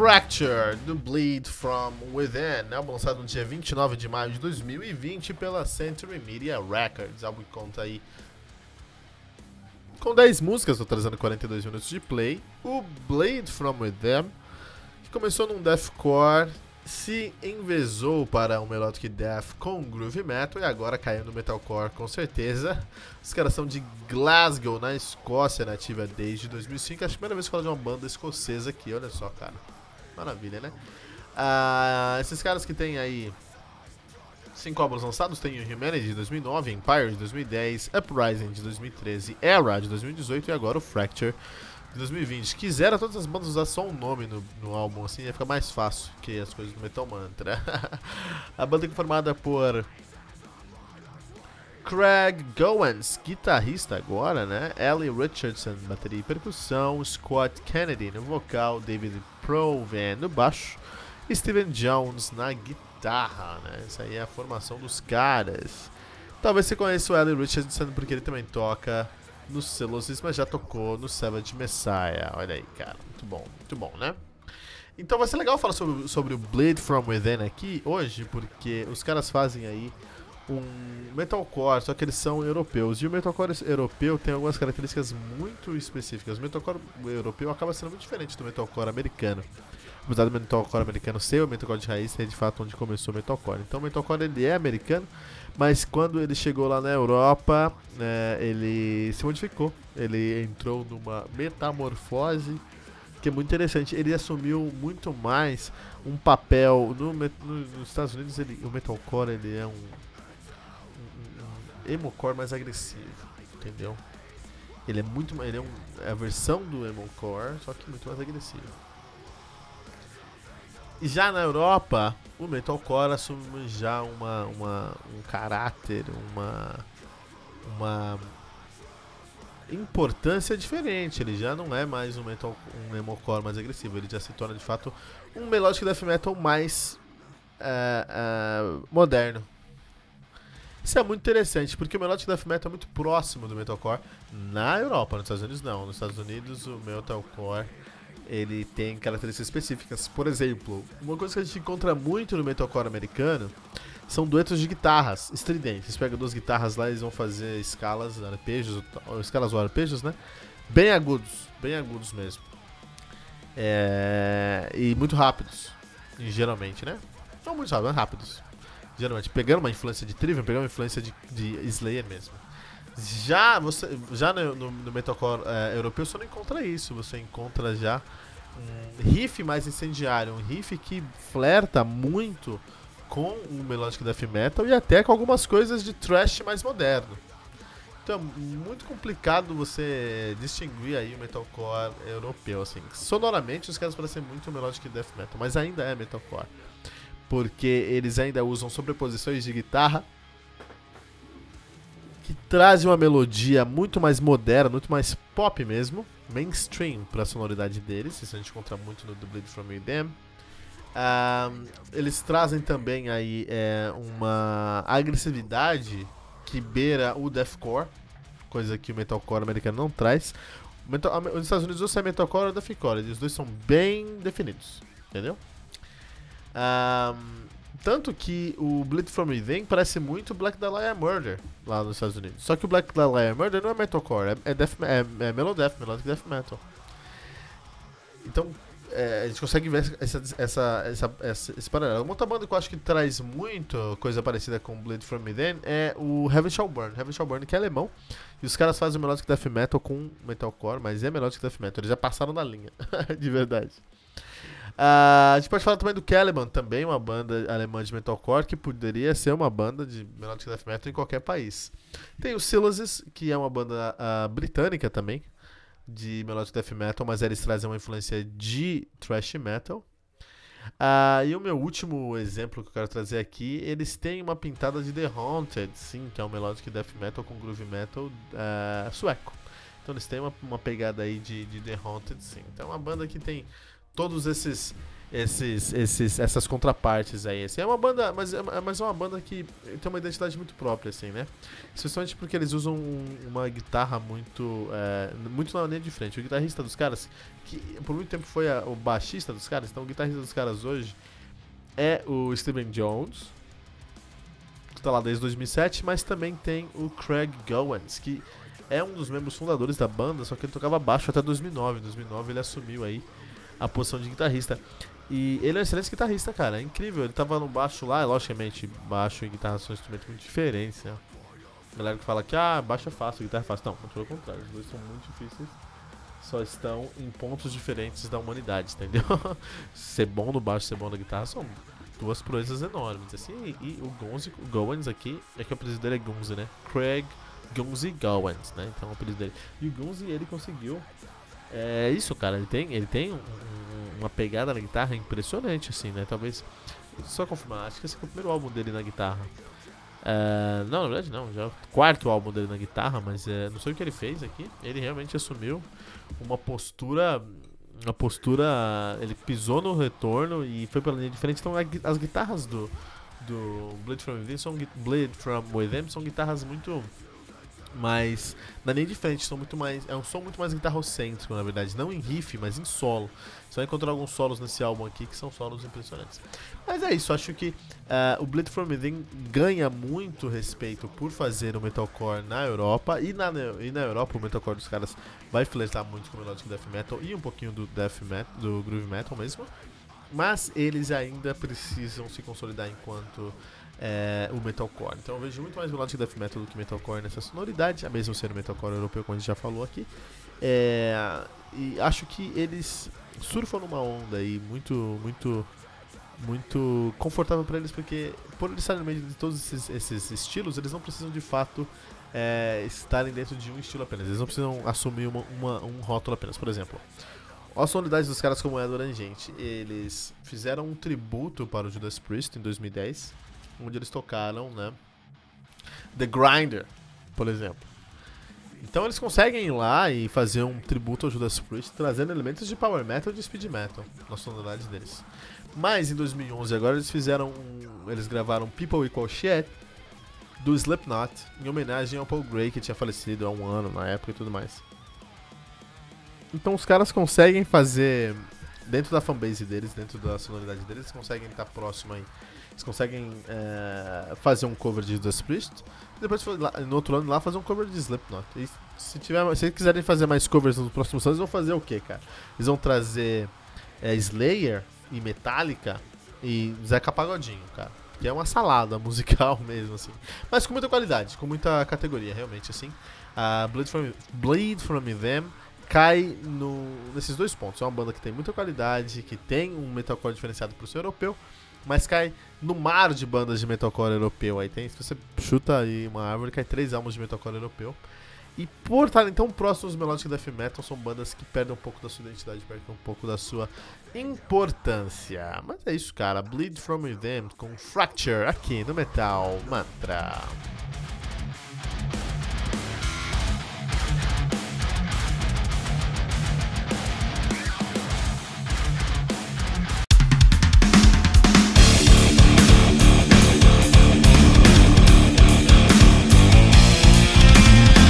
Fracture, do Bleed From Within, álbum lançado no dia 29 de maio de 2020 pela Century Media Records, álbum que conta aí com 10 músicas, totalizando 42 minutos de play. O Bleed From Within, que começou num deathcore, se envezou para um melodic death com groove metal e agora caiu no metalcore com certeza. Os caras são de Glasgow, na Escócia, nativa desde 2005. Acho que é a primeira vez que falo de uma banda escocesa aqui, olha só, cara. Maravilha, né? Ah, esses caras que tem aí cinco álbuns lançados, tem o Humanity de 2009, Empire de 2010, Uprising de 2013, Era de 2018 e agora o Fracture de 2020. Quisera todas as bandas usar só um nome no, no álbum, assim ia ficar mais fácil que as coisas do Metal Mantra. a banda é formada por Craig Goins, guitarrista agora, né? Ellie Richardson, bateria e percussão. Scott Kennedy no vocal. David Provan no baixo. Steven Jones na guitarra, né? Essa aí é a formação dos caras. Talvez você conheça o Ellie Richardson porque ele também toca no Celosis, mas já tocou no Savage Messiah. Olha aí, cara. Muito bom, muito bom, né? Então vai ser legal falar sobre, sobre o Bleed From Within aqui hoje, porque os caras fazem aí um metalcore, só que eles são europeus. E o metalcore europeu tem algumas características muito específicas. O metalcore europeu acaba sendo muito diferente do metalcore americano. Apesar do metalcore americano ser o metalcore de raiz, é de fato onde começou o metalcore. Então o metalcore ele é americano, mas quando ele chegou lá na Europa, é, ele se modificou. Ele entrou numa metamorfose que é muito interessante. Ele assumiu muito mais um papel no, no, nos Estados Unidos. Ele, o metalcore ele é um emocore mais agressivo, entendeu? Ele é muito ele é, um, é a versão do emocore, só que muito mais agressivo. E já na Europa, o metalcore assume já uma, uma um caráter, uma uma importância diferente. Ele já não é mais um metal um emocore mais agressivo, ele já se torna de fato um melodic death metal mais uh, uh, moderno, isso é muito interessante, porque o Melodic Death Metal é muito próximo do Metalcore na Europa, nos Estados Unidos não. Nos Estados Unidos o Metalcore ele tem características específicas. Por exemplo, uma coisa que a gente encontra muito no Metalcore americano são duetos de guitarras estridentes. Pega duas guitarras lá e eles vão fazer escalas, arpejos, escalas ou arpejos, né? Bem agudos, bem agudos mesmo. É... E muito rápidos, geralmente, né? Não muito rápidos, mas rápidos geralmente pegando uma influência de Trivium, pegando uma influência de, de Slayer mesmo. Já, você, já no, no, no metalcore é, europeu você não encontra isso, você encontra já um riff mais incendiário, um riff que flerta muito com o melodic death metal e até com algumas coisas de thrash mais moderno. Então é muito complicado você distinguir aí o metalcore europeu, assim. Sonoramente os caras parecem muito melodic death metal, mas ainda é metalcore porque eles ainda usam sobreposições de guitarra que trazem uma melodia muito mais moderna, muito mais pop mesmo, mainstream para a sonoridade deles, isso a gente encontra muito no Bleed From Within. Um, eles trazem também aí é, uma agressividade que beira o deathcore, coisa que o metalcore americano não traz. Metal, os Estados Unidos ou é metalcore ou deathcore, os dois são bem definidos, entendeu? Um, tanto que o Bleed From Within parece muito Black Dahlia Murder lá nos Estados Unidos. Só que o Black Dahlia Murder não é metalcore, é, é, death, é, é melodeath, melodic death metal. Então, é, a gente consegue ver essa, essa, essa, essa, esse paralelo. Uma outra banda que eu acho que traz muito coisa parecida com Bleed From Within é o Heaven Shall Burn. Heaven Shall Burn que é alemão. E os caras fazem o Melodic Death Metal com metalcore, mas é Melodic Death Metal. Eles já passaram na linha, de verdade. Uh, a gente pode falar também do Caliban, também uma banda alemã de metalcore que poderia ser uma banda de melodic death metal em qualquer país. Tem o Silases, que é uma banda uh, britânica também de melodic death metal, mas eles trazem uma influência de thrash metal. Uh, e o meu último exemplo que eu quero trazer aqui, eles têm uma pintada de The Haunted, sim, que é um melodic death metal com groove metal sueco. Então eles têm uma, uma pegada aí de, de The Haunted, sim. Então é uma banda que tem todos esses esses, esses, essas contrapartes aí. Assim, é uma banda, mas é, mas é uma banda que tem uma identidade muito própria, assim, né? Especialmente porque eles usam uma guitarra muito, é, muito na linha de frente. O guitarrista dos caras, que por muito tempo foi a, o baixista dos caras, então o guitarrista dos caras hoje é o Steven Jones, que tá lá desde 2007, mas também tem o Craig Gowans, que é um dos membros fundadores da banda, só que ele tocava baixo até 2009. Em 2009 ele assumiu aí a posição de guitarrista. E ele é um excelente guitarrista, cara. É incrível. Ele tava no baixo lá, logicamente, baixo e guitarra são instrumentos muito diferentes, né? Galera que fala que ah, baixo é fácil, guitarra é fácil. Não, pelo contrário, os dois são muito difíceis. Só estão em pontos diferentes da humanidade, entendeu? ser bom no baixo, ser bom na guitarra são duas proezas enormes. Assim, e, e o Gonzi, o Gowans aqui, é que o apelido dele é Gonzi, né? Craig Gonzi Gowans, né? Então o apelido dele. E o Gonzi, ele conseguiu é isso, cara. Ele tem, ele tem um, uma pegada na guitarra impressionante, assim, né? Talvez. Só confirmar, acho que esse é o primeiro álbum dele na guitarra. É, não, na verdade não, já é o quarto álbum dele na guitarra, mas é, não sei o que ele fez aqui. Ele realmente assumiu uma postura. Uma postura. Ele pisou no retorno e foi pela linha diferente. Então as guitarras do, do Blade from Within são, Blade from Within são guitarras muito mas na linha de frente são muito mais. É um som muito mais guitarrocêntrico, na verdade. Não em riff, mas em solo. Você vai encontrar alguns solos nesse álbum aqui que são solos impressionantes. Mas é isso, acho que uh, o Bleed From Within ganha muito respeito por fazer o metalcore na Europa. E na, e na Europa o metalcore dos caras vai flertar muito com o melodic death metal e um pouquinho do death metal, do groove metal mesmo. Mas eles ainda precisam se consolidar enquanto é, o metalcore. Então eu vejo muito mais melodic death metal do que metalcore nessa sonoridade, a mesmo ser o metalcore europeu, como a gente já falou aqui. É, e acho que eles surfam numa onda aí muito, muito, muito confortável para eles, porque por eles estarem no meio de todos esses, esses estilos, eles não precisam de fato é, estarem dentro de um estilo apenas. Eles não precisam assumir uma, uma, um rótulo apenas. Por exemplo, a sonoridade dos caras como Edward Gente, eles fizeram um tributo para o Judas Priest em 2010 onde eles tocaram, né? The Grinder, por exemplo. Então eles conseguem ir lá e fazer um tributo ao Judas Priest, trazendo elementos de power metal e de speed metal na sonoridade deles. Mas em 2011 agora eles fizeram eles gravaram People Equal Shit do Slipknot em homenagem ao Paul Gray que tinha falecido há um ano na época e tudo mais. Então os caras conseguem fazer dentro da fanbase deles, dentro da sonoridade deles, eles conseguem estar próximo aí eles conseguem é, fazer um cover de Judas Priest. E depois, no outro ano, lá fazer um cover de Slipknot. E se, tiver, se eles quiserem fazer mais covers nos próximos anos, eles vão fazer o que, cara? Eles vão trazer é, Slayer e Metallica e Zeca Pagodinho, cara. Que é uma salada musical mesmo, assim. Mas com muita qualidade, com muita categoria, realmente, assim. A Bleed From, From Them cai no, nesses dois pontos. É uma banda que tem muita qualidade, que tem um metalcore diferenciado pro seu europeu, mas cai no mar de bandas de metalcore europeu. Aí tem, se você chuta aí uma árvore, cai três álbuns de metalcore europeu. E por estarem tão próximos melodic death metal, são bandas que perdem um pouco da sua identidade, perdem um pouco da sua importância. Mas é isso, cara. Bleed From Within com Fracture aqui no Metal Mantra.